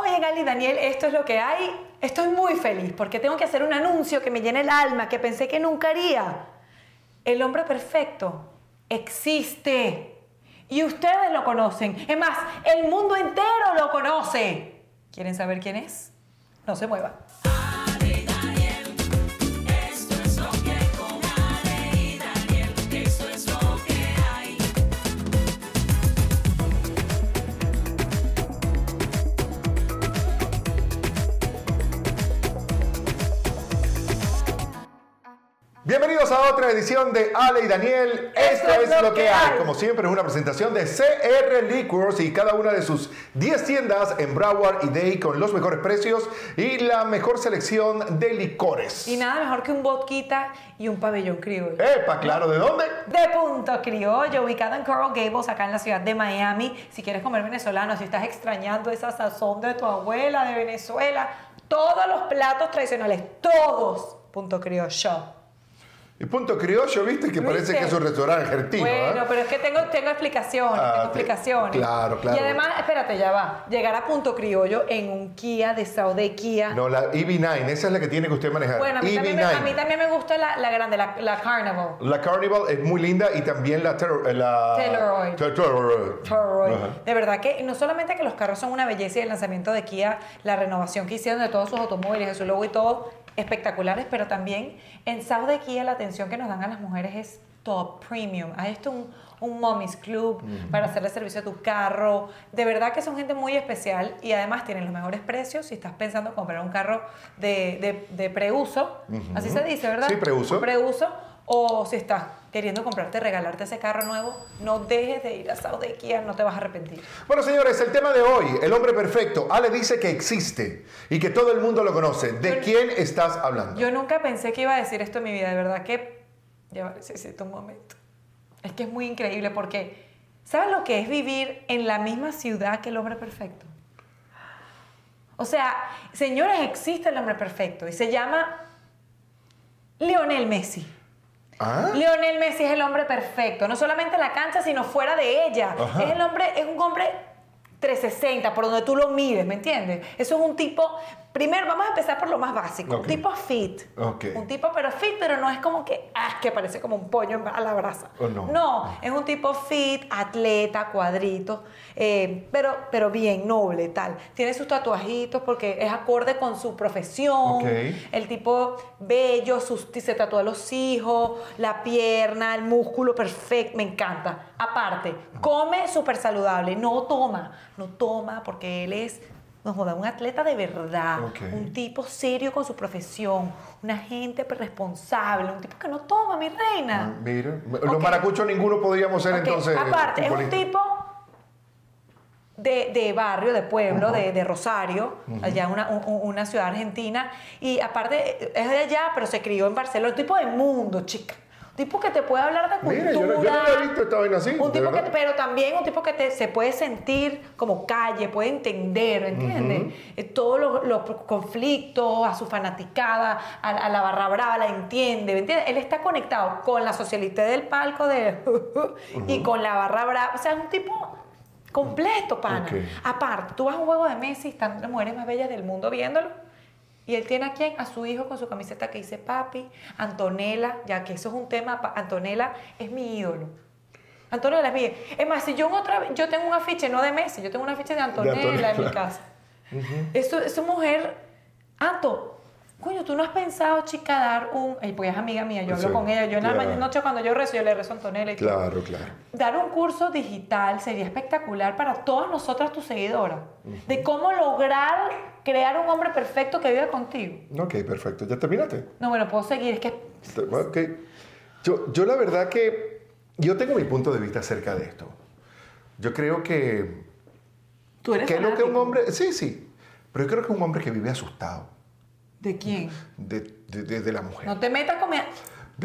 Oye, Gali Daniel, esto es lo que hay. Estoy muy feliz porque tengo que hacer un anuncio que me llene el alma, que pensé que nunca haría. El hombre perfecto existe. Y ustedes lo conocen. Es más, el mundo entero lo conoce. ¿Quieren saber quién es? No se muevan. Bienvenidos a otra edición de Ale y Daniel. Esto, es, lo que hay. Como siempre es una presentación de CR Liquors y cada una de sus 10 tiendas en Broward y Day con los mejores precios y la mejor selección de licores. Y nada mejor que un vodquita y un pabellón criollo. Epa, claro, ¿de dónde? De Punto Criollo, ubicado en Coral Gables, acá en la ciudad de Miami. Si quieres comer venezolano, si estás extrañando esa sazón de tu abuela de Venezuela, todos los platos tradicionales, todos Punto Criollo. Y punto criollo, viste, que parece que es un restaurante argentino. Bueno, ¿eh? pero es que tengo, tengo explicaciones, Ah, tengo te- explicaciones. claro, claro. Y además, espérate, ya va. Llegar a punto criollo en un Kia de Saudi Kia. No, la EV9, esa es la que tiene que usted manejar. bueno, a mí, también me, EV9. a mí también me gusta la, la grande, la, la Carnival. La Carnival es muy linda y también la... eh, la Telluride. De verdad que no solamente que los carros son una belleza y el lanzamiento de Kia, la renovación que hicieron de todos sus automóviles, de su logo y todo, espectaculares, pero también en South de Kia la atención que nos dan a las mujeres es top premium. Hay esto un, un mommy's club para hacerle servicio a tu carro. De verdad que son gente muy especial y además tienen los mejores precios si estás pensando en comprar un carro de, de, de preuso. Así se dice, ¿verdad? Sí, preuso. Preuso. O si estás queriendo comprarte, regalarte ese carro nuevo, no dejes de ir a Kia, no te vas a arrepentir. Bueno, señores, el tema de hoy, el hombre perfecto. Ale dice que existe y que todo el mundo lo conoce. ¿De Yo- quién estás hablando? Yo nunca pensé que iba a decir esto en mi vida, de verdad que... Ya va, necesito un momento. Es que es muy increíble porque... ¿Sabes lo que es vivir en la misma ciudad que el hombre perfecto? O sea, señores, existe el hombre perfecto y se llama Lionel Messi. ¿Ah? Lionel Messi es el hombre perfecto, no solamente en la cancha, sino fuera de ella. Ajá. Es el hombre, es un hombre 360, por donde tú lo mires, ¿me entiendes? Eso es un tipo, primero vamos a empezar por lo más básico, un tipo fit. Un tipo pero fit, pero no es como que, ah, que parece como un pollo a la brasa. Oh, no. es un tipo fit, atleta, cuadrito, eh, pero, pero bien, noble, tal. Tiene sus tatuajitos porque es acorde con su profesión. El tipo bello, sus, se tatúa los hijos, la pierna, el músculo perfecto, me encanta. Aparte, come súper saludable, no toma, no toma porque él es, no joda, un atleta de verdad, un tipo serio con su profesión, una gente responsable, un tipo que no toma, mi reina. Mira, los maracuchos ninguno podríamos ser entonces. Aparte, es un tipo de, de barrio, de pueblo, de, de Rosario, allá una, un- un- una ciudad argentina. Y aparte, es de allá, pero se crió en Barcelona. Un tipo de mundo, chica. Un tipo que te puede hablar de cultura. Mira, yo no- yo no había visto esta vaina así, Un tipo que, pero también un tipo que te, se puede sentir como calle, puede entender, ¿entiendes? Eh, Todos los, los conflictos, a su fanaticada, a, a la barra brava, la entiende, ¿me entiendes? Él está conectado con la socialité del palco de y con la barra brava. O sea, es un tipo completo, pana. Aparte, tú vas a un juego de Messi y están las mujeres más bellas del mundo viéndolo. Y él tiene a quién? A su hijo con su camiseta que dice papi, Antonella, ya que eso es un tema, Antonella es mi ídolo. Antonella es mi Es más, si yo en otra yo tengo un afiche no de Messi, yo tengo un afiche de Antonella, en mi casa. Eso, esa mujer, Anto, coño, tú no has pensado, chica, dar un, porque es amiga mía, yo hablo Sí, con ella, yo en la claro. mañana- noche cuando yo rezo, yo le rezo a Antonella y. Claro, claro. Dar un curso digital sería espectacular para todas nosotras, tus seguidoras, de cómo lograr crear un hombre perfecto que viva contigo. Ok, perfecto. ¿Ya terminaste? No, bueno, puedo seguir, es que Ok. Yo, yo la verdad que yo tengo mi punto de vista acerca de esto. Yo creo que, tú eres que lo que un hombre... Sí, sí. Pero yo creo que un hombre que vive asustado ¿De quién? de, de- de- de la mujer. No te metas con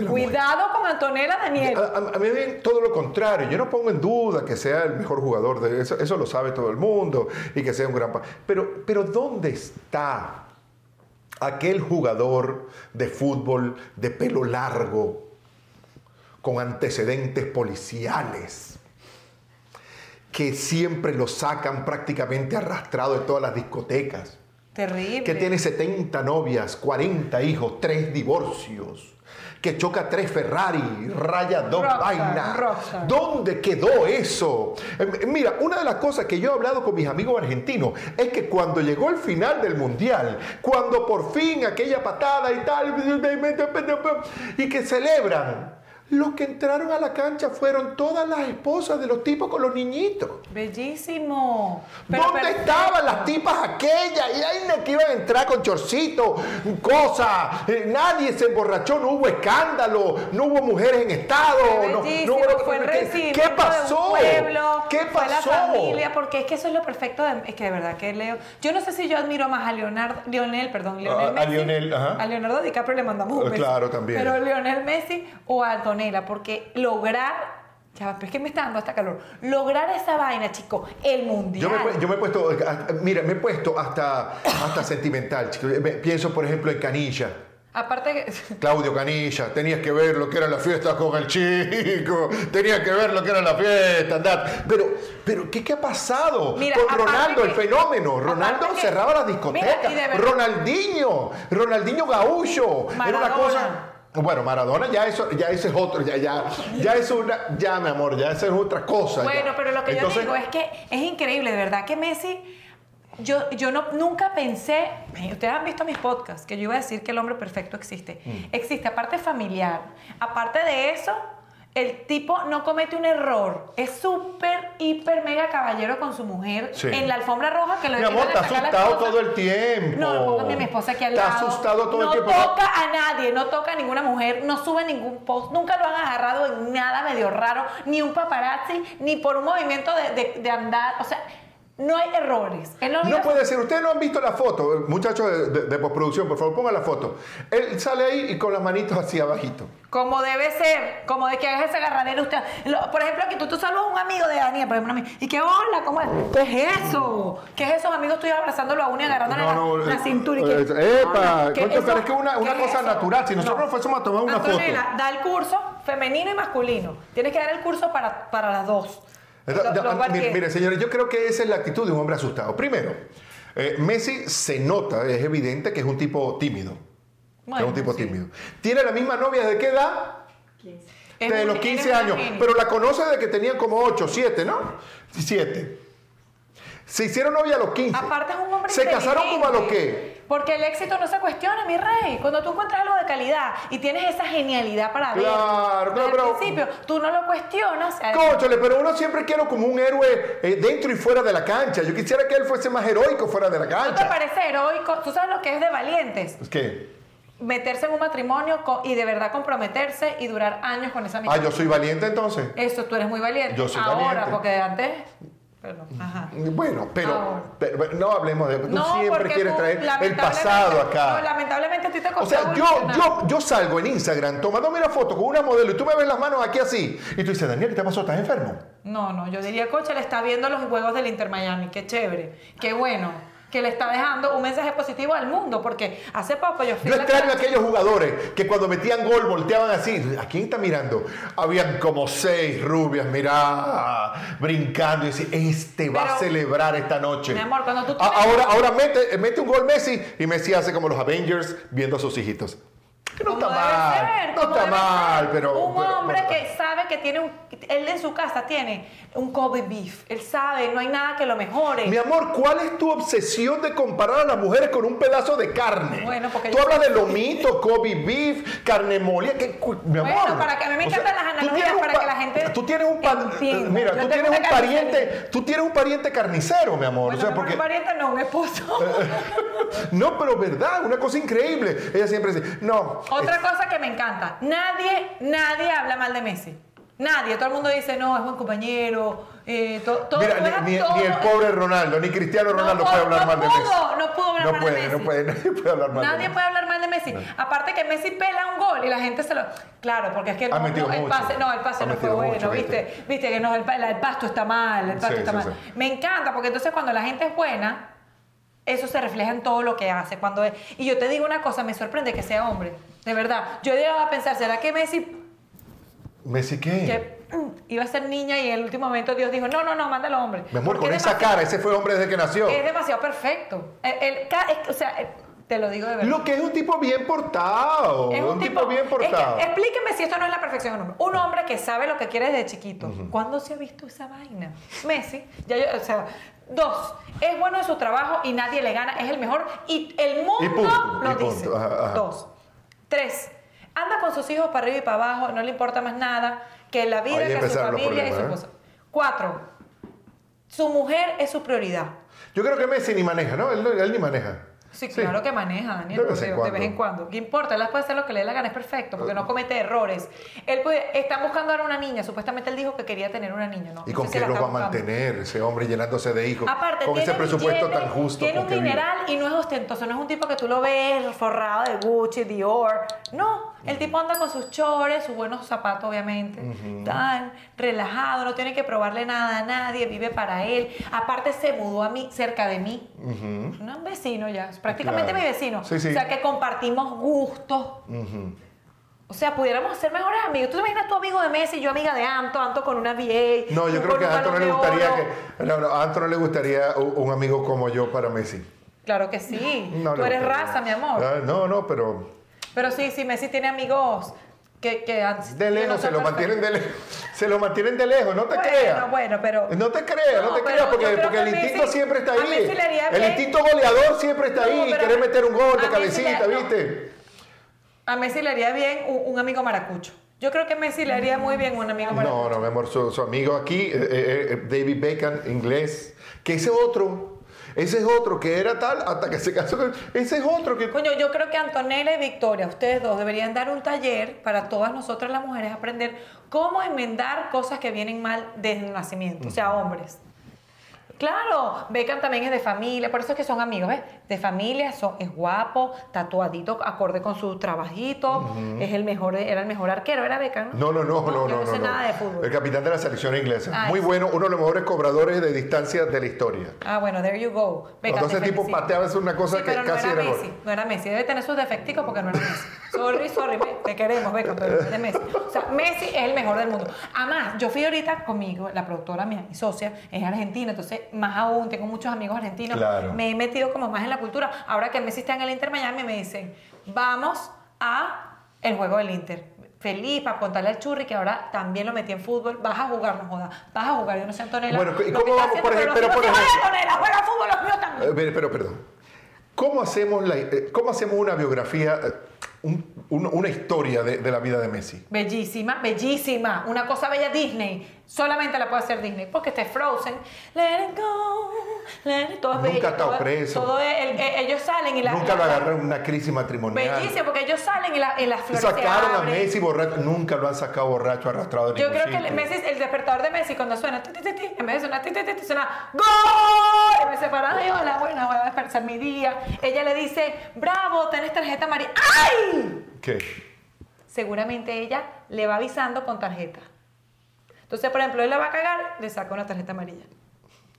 Cuidado con Antonella Daniel. A, a- a mí bien todo lo contrario. Yo no pongo en duda que sea el mejor jugador de eso. Eso lo sabe todo el mundo y que sea un gran. Pero, pero ¿dónde está aquel jugador de fútbol de pelo largo con antecedentes policiales que siempre lo sacan prácticamente arrastrado de todas las discotecas. Terrible. Que tiene 70 novias, 40 hijos, 3 divorcios. Que choca tres Ferrari, raya dos vainas. ¿Dónde quedó eso? Eh, Mira, una de las cosas que yo he hablado con mis amigos argentinos es que cuando llegó el final del mundial, cuando por fin aquella patada y tal, y que celebran, los que entraron a la cancha fueron todas las esposas de los tipos con los niñitos. Bellísimo. Pero ¿Dónde estaban las tipas aquellas? Y ahí que iban a entrar con chorcito, cosas. Eh, nadie se emborrachó, no hubo escándalo, no hubo mujeres en estado. No- no, bellísimo, hubo- fue ¿qué- ¿Qué pasó? pueblo, ¿Qué Fue la pasó? familia, porque es que eso es lo perfecto de, es que de verdad que Leo, yo no sé si yo admiro más a Leonardo, Lionel, perdón, Lionel a Messi, Lionel, ajá. a Leonardo DiCaprio le mandamos un beso, claro, también. pero Lionel Messi o a Antonella, porque lograr, ya, va, pero es que me está dando hasta calor, lograr esa vaina, chico, el mundial. Yo me, yo me he puesto, mira, me he puesto hasta, hasta sentimental, chicos. Me- Pienso, por ejemplo, en Canilla. Aparte que Claudio Canilla, tenías que ver lo que era la fiesta con el chico, tenías que ver lo que era la fiesta, andar. Pero, pero ¿qué, qué ha pasado Mira, con Ronaldo, que- el fenómeno? Ronaldo que- cerraba las discotecas. Mira, Ronaldinho, Ronaldinho Gaúcho. Era una cosa. Bueno, Maradona ya eso, ya ese es otro, ya, ya, ya es una, ya mi amor, ya esa es otra cosa. ya. Bueno, pero lo que Entonces, yo digo es que es increíble, de verdad que Messi, yo, yo no, nunca pensé, ustedes han visto mis podcasts, que yo iba a decir que el hombre perfecto existe. Mm. Existe, aparte familiar. Aparte de eso, el tipo no comete un error. Es súper, hiper, mega caballero con su mujer Sí. en la alfombra roja que lo Mi amor, está asustado todo el tiempo. No, póngame a mi esposa aquí al Está lado. asustado todo no el tiempo. toca a nadie, no toca a ninguna mujer, no sube ningún post, nunca lo han agarrado en nada medio raro, ni un paparazzi, ni por un movimiento de, de- de andar. O sea, no hay errores. No, No puede ser. Ustedes no han visto la foto, muchachos de, de- de postproducción, por favor, pongan la foto. Él sale ahí y con las manitos hacia abajito. Como debe ser, como de que hagas ese agarradero usted. Lo- por ejemplo, que tú, tú saludas a un amigo de Daniel, por ejemplo, a mí, y que hola, ¿cómo es? ¿Qué es eso? ¿Qué es esos amigos tuyos abrazándolo a uno y agarrándole la, la eh, cintura? Y que, eh, ¡Epa! hola, ¿qué concha, eso? pero es que una, una ¿Qué cosa eso? natural. Si nosotros No. nos fuésemos a tomar una Antonella, foto. da el curso femenino y masculino. Tienes que dar el curso para, para las dos. Entonces, Lo- cual mire, mire, señores, yo creo que esa es la actitud de un hombre asustado. Primero, eh, Messi se nota, es evidente que es un tipo tímido. Bueno, es un tipo sí. tímido. ¿Tiene la misma novia de qué edad? Es de un- los eres 15 un años. Pero la conoce de que tenían como 8, 7, ¿no? 7. Se hicieron novia a los 15. Aparte es un hombre ¿Se casaron como a los qué? Porque el éxito no se cuestiona, mi rey. Cuando tú encuentras algo de calidad y tienes esa genialidad para ver. Claro, claro, pero- principio, tú no lo cuestionas. Cónchale, pero uno siempre quiere como un héroe eh, dentro y fuera de la cancha. Yo quisiera que él fuese más heroico fuera de la ¿No te cancha. parece heroico? ¿Tú sabes lo que es de valientes? Es que, Meterse en un matrimonio y de verdad comprometerse y durar años con esa ah, amistad. yo soy valiente entonces. Eso, tú eres muy valiente. Yo soy Ahora, valiente. porque antes... Perdón. Ajá. Bueno, pero, Ahora. pero no hablemos de... Tú No, siempre quieres traer el pasado acá. No, lamentablemente ti te O sea, yo, yo, yo salgo en Instagram tomándome una foto con una modelo y tú me ves las manos aquí así. Y tú dices, Daniel, ¿qué te pasó? ¿Estás enfermo? No, no, yo diría, coche, le está viendo los juegos del Inter Miami, qué chévere, qué bueno, que le está dejando un mensaje positivo al mundo, porque hace poco yo fui Yo extraño a aquellos jugadores que cuando metían gol volteaban así. ¿A quién está mirando? Habían como seis rubias, mirá, brincando y decían, este va a celebrar esta noche. mi amor, cuando tú tienes- ahora ahora mete, mete un gol Messi y Messi hace como los Avengers viendo a sus hijitos. Que no está mal, ser, no está mal, pero... Un pero- hombre pero- que sabe que tiene un... Él en su casa tiene un Kobe beef, él sabe, no hay nada que lo mejore. Mi amor, ¿cuál es tu obsesión de comparar a las mujeres con un pedazo de carne? Bueno, porque Tú yo- hablas de lomito, Kobe beef, carne molida, que mi amor. Bueno, para que a mí me O sea, encantan las analogías, para pa- que la gente Tú tienes un pa- mira, Yo tú tienes un pariente, tú tienes un pariente carnicero, mi amor, Bueno, o sea, mi porque un pariente no, un esposo. no, pero verdad, una cosa increíble. Ella siempre dice, "No, Otra cosa que me encanta, nadie, nadie habla mal de Messi. Nadie, todo el mundo dice, no, es buen compañero. Eh, to- todo, Mira, ni, todo- ni el pobre Ronaldo, ni Cristiano No Ronaldo puede hablar no mal de Messi. no pudo hablar no mal de puede, Messi. No puede, nadie puede hablar mal de Messi. puede hablar mal de Messi. Aparte que Messi pela un gol y la gente se lo. Claro, porque es que el, Ha el pase, no, el pase Ha no fue bueno, mucho, ¿viste? ¿viste? ¿viste? que no, el, el pasto está mal, el pasto Sí, está sí, mal. sí. Me encanta porque entonces cuando la gente es buena, eso se refleja en todo lo que hace. Cuando es- y yo te digo una cosa, me sorprende que sea hombre, de verdad. Yo he llegado a pensar, ¿será que Messi ¿Messi qué? Que iba a ser niña y en el último momento Dios dijo, no, no, no, mándalo hombre. Mi amor, con es esa cara, ese fue hombre desde que nació. Es demasiado perfecto. El- el es- o sea, eh, te lo digo de verdad. Lo que es un tipo bien portado. Es un, tipo, bien es que, portado. explíqueme si esto no es la perfección de un hombre. Un hombre que sabe lo que quiere desde chiquito. ¿Cuándo se ha visto esa vaina? Messi, ya yo- o sea, dos, es bueno en su trabajo y nadie le gana, es el mejor y el mundo Y punto, lo y dice. Ajá, ajá. Dos. Tres, anda con sus hijos para arriba y para abajo, no le importa más nada que la vida, Ahí que su familia y su ¿eh? esposa. Cuatro, su mujer es su prioridad. Yo creo que Messi ni maneja, ¿no? Él, no- él ni maneja. Sí, claro que maneja, Daniel, De vez en de vez en cuando. ¿Qué importa? Él puede hacer lo que le dé la gana, es perfecto, porque no comete errores. Él puede, están buscando ahora una niña, supuestamente él dijo que quería tener una niña, ¿no? ¿Y No con si qué está va a mantener ese hombre llenándose de hijos? Aparte, con ese presupuesto tan justo. Tiene un mineral y no es ostentoso, no es un tipo que tú lo ves forrado de Gucci, Dior. No, el tipo anda con sus chores, sus buenos zapatos, obviamente. Tan relajado, no tiene que probarle nada a nadie, vive para él. Aparte, se mudó a mí, cerca de mí. No es vecino ya, es prácticamente Claro. mi vecino. Sí, sí. O sea, que compartimos gustos. O sea, pudiéramos ser mejores amigos. ¿Tú te imaginas tu amigo de Messi y yo amiga de Anto, Anto con una VA? No, yo creo que a un Anto no le gustaría que. No, no, a Anto no le gustaría un, un amigo como yo para Messi. Claro que sí. No Tú eres gustaría. raza, mi amor. Ah, no, no, pero Pero sí, sí, Messi tiene amigos que, que han- de lejos no se lo mantienen de lejos. Se lo mantienen de lejos, no te Bueno, creas. bueno, pero- No te creas, no, No, te creas, porque, porque el instinto Messi- siempre está ahí. El bien. instinto goleador siempre está No, ahí. Querer meter un gol de le- cabecita, no. ¿viste? A Messi le haría bien un, un amigo maracucho. Yo creo que Messi le haría muy bien un amigo maracucho. No, no, mi amor, su, su amigo aquí, eh, eh, eh, David Beckham, inglés, que ese otro, ese es otro que era tal hasta que se casó con... Ese es otro que... Coño, yo creo que Antonella y Victoria, ustedes dos deberían dar un taller para todas nosotras las mujeres aprender cómo enmendar cosas que vienen mal desde el nacimiento, o sea, hombres. Claro, Beckham también es de familia, por eso es que son amigos, ¿ves? De familia, son, es guapo, tatuadito, acorde con su trabajito, es el mejor, era el mejor arquero, era Beckham, ¿no? No, no, no, no, yo no, no, sé no. nada de fútbol. El capitán de la selección inglesa. Ah, Muy sí. bueno, uno de los mejores cobradores de distancia de la historia. Ah, bueno, there you go. Beckham, te tipo pateaba es una cosa Sí, que pero casi no era era gol. Messi, no era Messi. Debe tener sus defecticos porque no era Messi. Sorry, sorry, te queremos, pero no eres Messi. O sea, Messi es el mejor del mundo. Además, yo fui ahorita conmigo, la productora mía, mi socia, es argentina, entonces más aún, tengo muchos amigos argentinos. Claro. Me he metido como más en la cultura. Ahora que Messi está en el Inter Miami, me dicen, vamos a el juego del Inter. Feliz para contarle al churri que ahora también lo metí en fútbol. Vas a jugar, no jodas. Vas a jugar, yo no sé, Antonella. Bueno, ¿y cómo vamos, por ejemplo, pero por de ejemplo- Antonella juega fútbol, los míos también. Pero, pero, perdón. ¿Cómo hacemos, la, eh, ¿Cómo hacemos una biografía, eh, un- un- una historia de, de la vida de Messi? Bellísima, bellísima. Una cosa bella Disney. Solamente la puede hacer Disney. Porque este Frozen. Let it go. Let it, todo es Nunca bello, ha estado todo- preso. todo es- el- el- ellos salen y la. Nunca lo agarraron en una crisis matrimonial. Bellísimo, porque ellos salen y, la- y las flores se Sacaron a. Messi borracho. Nunca lo han sacado borracho, arrastrado de Yo creo que el. Messi, el despertador de Messi cuando suena ti, ti, ti, ti, en vez de sonar ti, ti, ti, suena ¡Gol! Y me separa, ay, hola, bueno, voy a despertar mi día. Ella le dice, bravo, tenés tarjeta amarilla. ¡Ay! ¿Qué? seguramente ella le va avisando con tarjeta. Entonces, por ejemplo, él la va a cagar, le saca una tarjeta amarilla.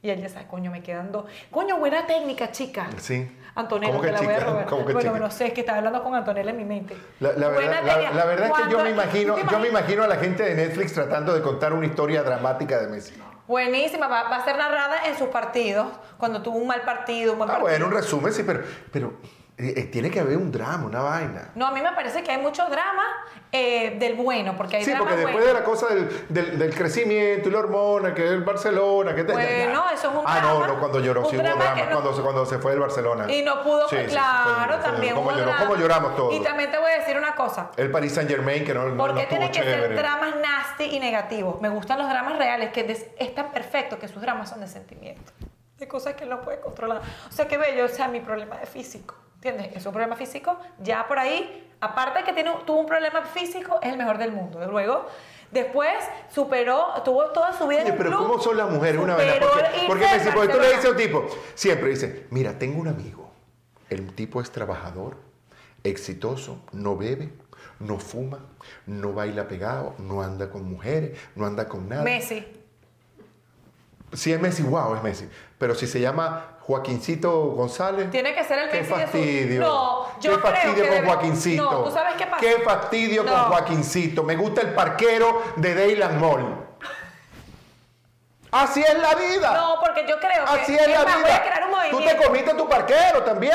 Y ella sabe, coño, me quedan dos. Coño, buena técnica, chica. Sí. Antonella, ¿Cómo te la voy a chica? robar. ¿Cómo que bueno, chica? no sé, es que estaba hablando con Antonella en mi mente. La, verdad, la- técnica. la verdad es que yo me imagino, ¿tú te yo me imagino a la gente de Netflix tratando de contar una historia dramática de Messi. Buenísima, va, va a ser narrada en sus partidos, cuando tuvo un mal partido, un buen Ah, partido. bueno, un resumen, sí, pero, pero tiene que haber un drama, una vaina. No, a mí me parece que hay mucho drama eh, del bueno, porque hay Sí, drama porque después bueno. de la cosa del, del- del crecimiento y la hormona, que es el Barcelona, que Bueno, eso es un Ah, drama. no, no, cuando lloró, sí hubo drama no- cuando, se- cuando se fue del Barcelona. Y no pudo, Sí, claro, fue- también ¿Cómo, hubo lloró? drama. ¿Cómo lloramos todos? Y también te voy a decir una cosa. El Paris Saint Germain, que no, no, ¿Por qué tienen que chévere. ser dramas nasty y negativos? Me gustan los dramas reales, que des- es tan perfecto que sus dramas son de sentimiento. De cosas que él no puede controlar. O sea, qué bello, o sea, mi problema es físico. ¿Entiendes? Es un problema físico. Ya por ahí, aparte de que tiene, tuvo un problema físico, es el mejor del mundo. Luego, después superó, tuvo toda su vida en Oye, pero club, ¿cómo son las mujeres una vez? Porque, porque, porque tú le dices a un tipo, siempre dice, mira, tengo un amigo, el tipo es trabajador, exitoso, no bebe, no fuma, no baila pegado, no anda con mujeres, no anda con nada. Messi. Si es Messi, wow, es Messi. Pero si se llama Joaquincito González. Tiene que ser el Qué Messi de su- fastidio. No, yo Qué creo fastidio que con debe- Joaquincito. No, ¿tú sabes qué pasa? Qué fastidio con No. Joaquincito. Me gusta el parquero de Dayland Mall. Así es la vida. No, porque yo creo que. Así es la más, vida. Voy a crear un Tú te comiste tu parquero también.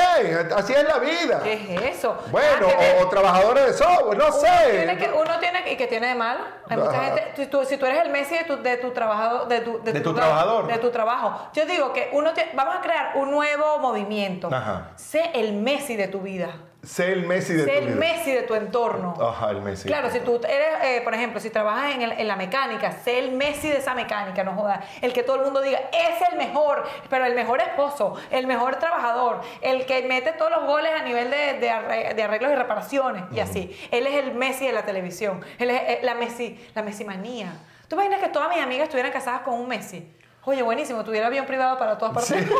Así es la vida. ¿Qué es eso? Bueno, Ah, o, o trabajadores de software, no Uno sé. tiene que, uno tiene que, y que tiene de mal. Hay mucha Ajá. gente, si tú, si tú eres el Messi de tu, de tu trabajador, de tu, De tu tra- trabajador. de tu trabajo. Yo digo que uno te- vamos a crear un nuevo movimiento. Ajá. Sé el Messi de tu vida. Sé el Messi de sé tu el vida. Messi de tu entorno. Ajá, el Messi. Claro, si tú eres, eh, por ejemplo, si trabajas en, el- en la mecánica, sé el Messi de esa mecánica, no jodas. El que todo el mundo diga, es el mejor, pero el mejor esposo, el mejor trabajador, el que mete todos los goles a nivel de, de arreglos y reparaciones, y así. Él es el Messi de la televisión. Él es eh, la Messi, la Messi manía. ¿Tú imaginas que todas mis amigas estuvieran casadas con un Messi? Oye, buenísimo, tuviera avión privado para todas partes. Sí.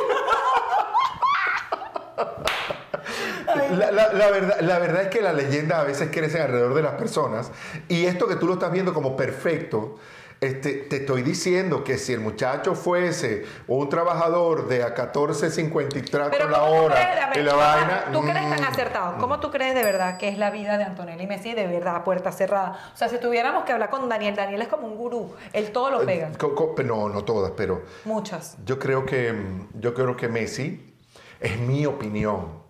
La, la- la verdad, la verdad es que las leyendas a veces crecen alrededor de las personas y esto que tú lo estás viendo como perfecto, este, te estoy diciendo que si el muchacho fuese un trabajador de a 14.53 Pero la ¿cómo tú hora y la vaina... ¿Tú crees tan mm, acertado? ¿Cómo tú crees de verdad que es la vida de Antonella y Messi de verdad a puerta cerrada? O sea, si tuviéramos que hablar con Daniel, Daniel es como un gurú, él todo lo pega. co- co- no, no todas, pero Muchas. Yo creo que, yo creo que Messi, es mi opinión,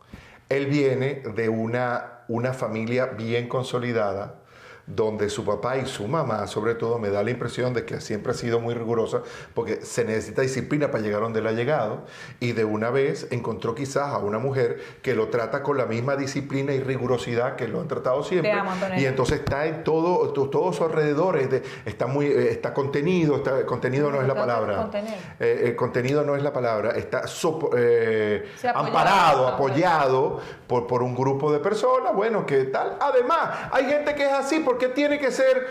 él viene de una, una familia bien consolidada, donde su papá y su mamá, sobre todo, me da la impresión de que siempre ha sido muy rigurosa, porque se necesita disciplina para llegar donde él ha llegado, y de una vez encontró quizás a una mujer que lo trata con la misma disciplina y rigurosidad que lo han tratado siempre, amo, y entonces está en todo, to- todo su alrededor, es de- está muy, eh, está contenido, está, contenido no es la palabra. contener. Eh, el contenido no es la palabra, está eh, apoyado. amparado, apoyado por, por un grupo de personas, bueno, que tal. Además, hay gente que es así, porque tiene que ser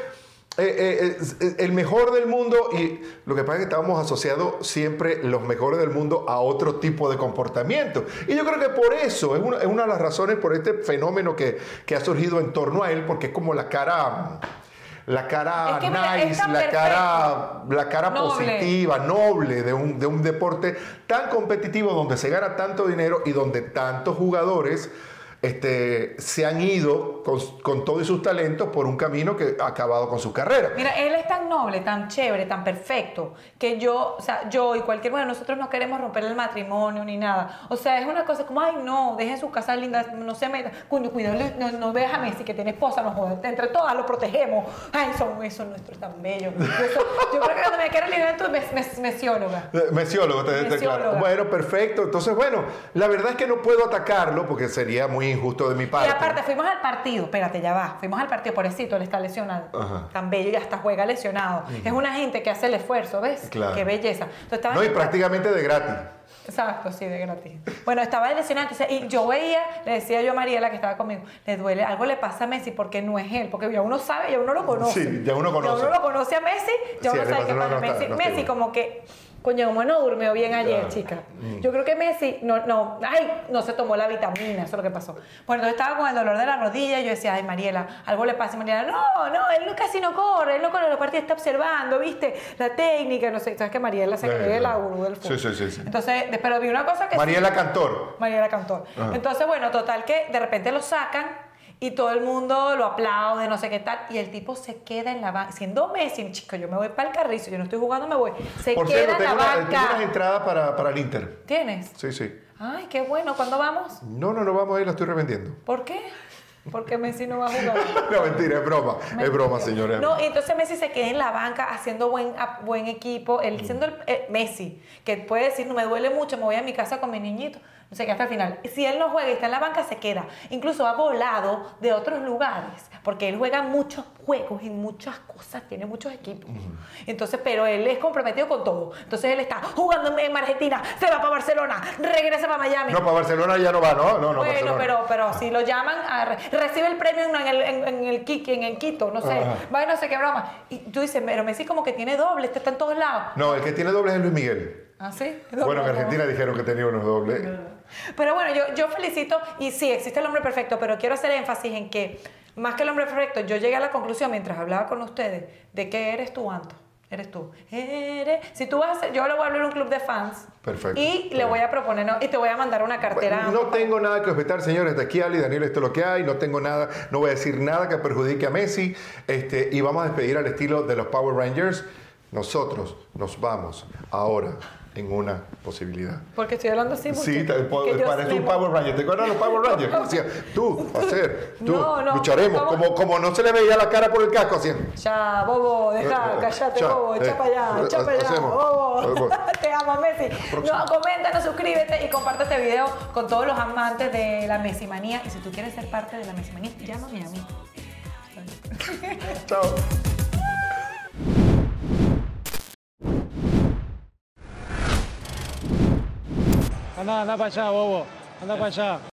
eh, eh, eh, el mejor del mundo y lo que pasa es que estamos asociados siempre los mejores del mundo a otro tipo de comportamiento. Y yo creo que por eso es una, es una de las razones por este fenómeno que, que ha surgido en torno a él, porque es como la cara... La cara Es que mira, es nice, la cara, la cara Noble. positiva, noble de un, de un deporte tan competitivo donde se gana tanto dinero y donde tantos jugadores este, se han ido con, con todos sus talentos por un camino que ha acabado con su carrera. Mira, él es tan noble, tan chévere, tan perfecto, que yo, o sea, yo y cualquier de nosotros no queremos romper el matrimonio ni nada. O sea, es una cosa como, ay, no, dejen su casa linda, no se metan, cuidado, no, no veas a Messi que tiene esposa, no jodas, entre todas lo protegemos. Ay, son esos nuestros tan bellos. Yo, creo que cuando me quiera ligar tú, mes, mes- mesióloga. Eh, Mesiólogo, te, te- claro. Bueno, perfecto. Entonces, bueno, la verdad es que no puedo atacarlo porque sería muy injusto de mi Y parte. aparte, fuimos al partido, espérate, ya va. Fuimos al partido, pobrecito, él está lesionado. Ajá. Tan bello y hasta juega lesionado. Es una gente que hace el esfuerzo, ¿ves? Claro. Qué belleza. Entonces, no, y prácticamente de gratis. Exacto, sí, de gratis. Bueno, estaba lesionado, entonces, y yo veía, le decía yo a Mariela que estaba conmigo, le duele, algo le pasa a Messi porque no es él, porque ya uno sabe, ya uno lo conoce. Sí, ya uno conoce. Ya uno lo conoce a Messi, ya Sí, uno sabe que pasa está- Messi. no Messi como que, coño, como no durmió bien ayer, chica. Mm. Yo creo que Messi, no, no, ay, no se tomó la vitamina, eso es lo que pasó. Bueno, entonces estaba con el dolor de la rodilla y yo decía, ay, Mariela, algo le pasa. Y Mariela, no, no, él no- casi no corre, él no corre, los partidos está observando, viste, la técnica, no sé, sabes que Mariela se cree la gurú del fútbol. sí, sí, sí. Entonces, pero vi una cosa que sí- Mariela Cantor. Mariela Cantor. Ajá. Entonces, bueno, total que de repente lo sacan y todo el mundo lo aplaude, no sé qué tal, y el tipo se queda en la banca. Siendo Messi, chico, yo me voy para el carrizo, yo no estoy jugando, me voy. Se Por queda cierto, en la una- tengo unas banca. entradas para, para el Inter. ¿Tienes? Sí, sí. Ay, qué bueno. ¿Cuándo vamos? No, no, no vamos a ir, la estoy revendiendo. ¿Por qué? Porque Messi no va a jugar. No, mentira, es broma. Es broma, señores. No, y entonces Messi se queda en la banca haciendo buen, buen equipo, él siendo el eh, Messi, que puede decir, no me duele mucho, me voy a mi casa con mi niñito, no sé qué, hasta el final. Si él no juega y está en la banca, se queda. Incluso ha volado de otros lugares, porque él juega muchos juegos y muchas cosas, tiene muchos equipos. Entonces, pero él es comprometido con todo. Entonces él está jugando en Argentina, se va para Barcelona, regresa para Miami. No, para Barcelona ya no va, ¿no? No, no, Bueno, Barcelona. pero, pero si lo llaman, a recibe el premio en el, en, en el Kiki, en el Quito, no sé, va y no sé qué broma. Y tú dices, pero Messi como que tiene doble, este está en todos lados. No, el que tiene dobles es Luis Miguel. ¿Ah, sí? Bueno, en Argentina dijeron que tenía unos dobles. Pero bueno, yo, yo felicito, y sí, existe el hombre perfecto, pero quiero hacer énfasis en que, más que el hombre perfecto, yo llegué a la conclusión mientras hablaba con ustedes de que eres tú, Anto. Eres tú. Eres. Si tú vas a hacer, yo le voy a abrir un club de fans. Perfecto. Y le voy a proponer, no, y te voy a mandar una cartera. No tengo nada que objetar, señores. De aquí Ali, Daniel, esto es lo que hay. No tengo nada, no voy a decir nada que perjudique a Messi. Este, y vamos a despedir al estilo de los Power Rangers. Nosotros nos vamos ahora en una posibilidad. Porque estoy hablando así. Sí, te- parece un Power Ranger. ¿Te acuerdas de los Power Rangers? Decía, tú, hacer, tú, No, no, lucharemos. Como, como no se le veía la cara por el casco, hacían. Ya, bobo, deja, Eh, callate, ya, bobo, echa eh, para allá, echa eh, para allá, bobo. Te amo, Messi. No, coméntanos, suscríbete y comparte este video con todos los amantes de la Messimanía. Y si tú quieres ser parte de la Messimanía, llámame a mí. Chao. Anda, anda para allá, bobo. Anda para allá.